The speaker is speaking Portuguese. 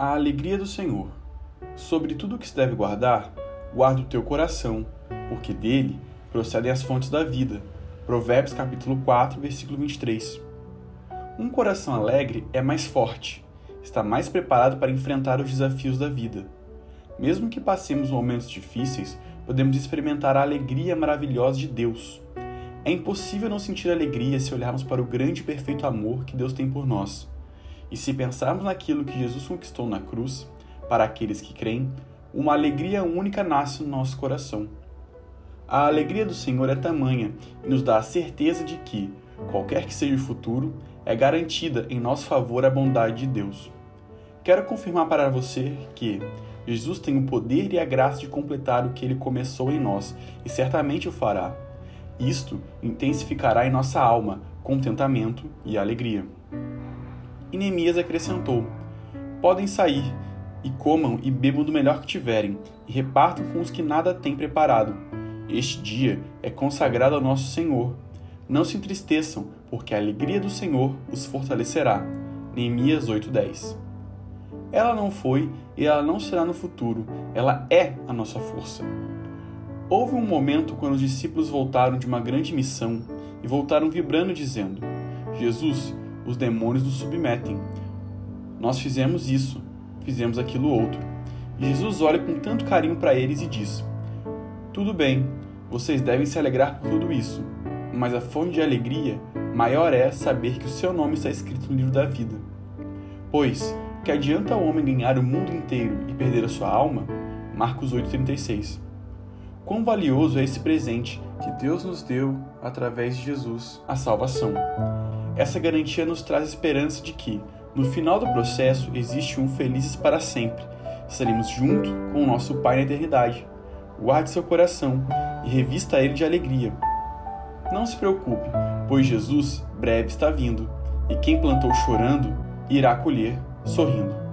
A alegria do Senhor. Sobre tudo o que se deve guardar, guarda o teu coração, porque dele procedem as fontes da vida. Provérbios capítulo 4, versículo 23. Um coração alegre é mais forte, está mais preparado para enfrentar os desafios da vida. Mesmo que passemos momentos difíceis, podemos experimentar a alegria maravilhosa de Deus. É impossível não sentir alegria se olharmos para o grande e perfeito amor que Deus tem por nós. E se pensarmos naquilo que Jesus conquistou na cruz, para aqueles que creem, uma alegria única nasce no nosso coração. A alegria do Senhor é tamanha e nos dá a certeza de que, qualquer que seja o futuro, é garantida em nosso favor a bondade de Deus. Quero confirmar para você que Jesus tem o poder e a graça de completar o que ele começou em nós e certamente o fará. Isto intensificará em nossa alma contentamento e alegria. E Neemias acrescentou: Podem sair, e comam e bebam do melhor que tiverem, e repartam com os que nada têm preparado. Este dia é consagrado ao nosso Senhor. Não se entristeçam, porque a alegria do Senhor os fortalecerá. Neemias 8:10. Ela não foi e ela não será no futuro, ela é a nossa força. Houve um momento quando os discípulos voltaram de uma grande missão e voltaram vibrando, dizendo: Jesus, os demônios nos submetem. Nós fizemos isso, fizemos aquilo outro. E Jesus olha com tanto carinho para eles e diz: Tudo bem, vocês devem se alegrar por tudo isso, mas a fonte de alegria maior é saber que o seu nome está escrito no livro da vida. Pois, que adianta o homem ganhar o mundo inteiro e perder a sua alma? Marcos 8,36. Quão valioso é esse presente que Deus nos deu através de Jesus, a salvação. Essa garantia nos traz esperança de que, no final do processo, existe um felizes para sempre. Estaremos junto com o nosso Pai na eternidade. Guarde seu coração e revista ele de alegria. Não se preocupe, pois Jesus breve está vindo, e quem plantou chorando irá colher sorrindo.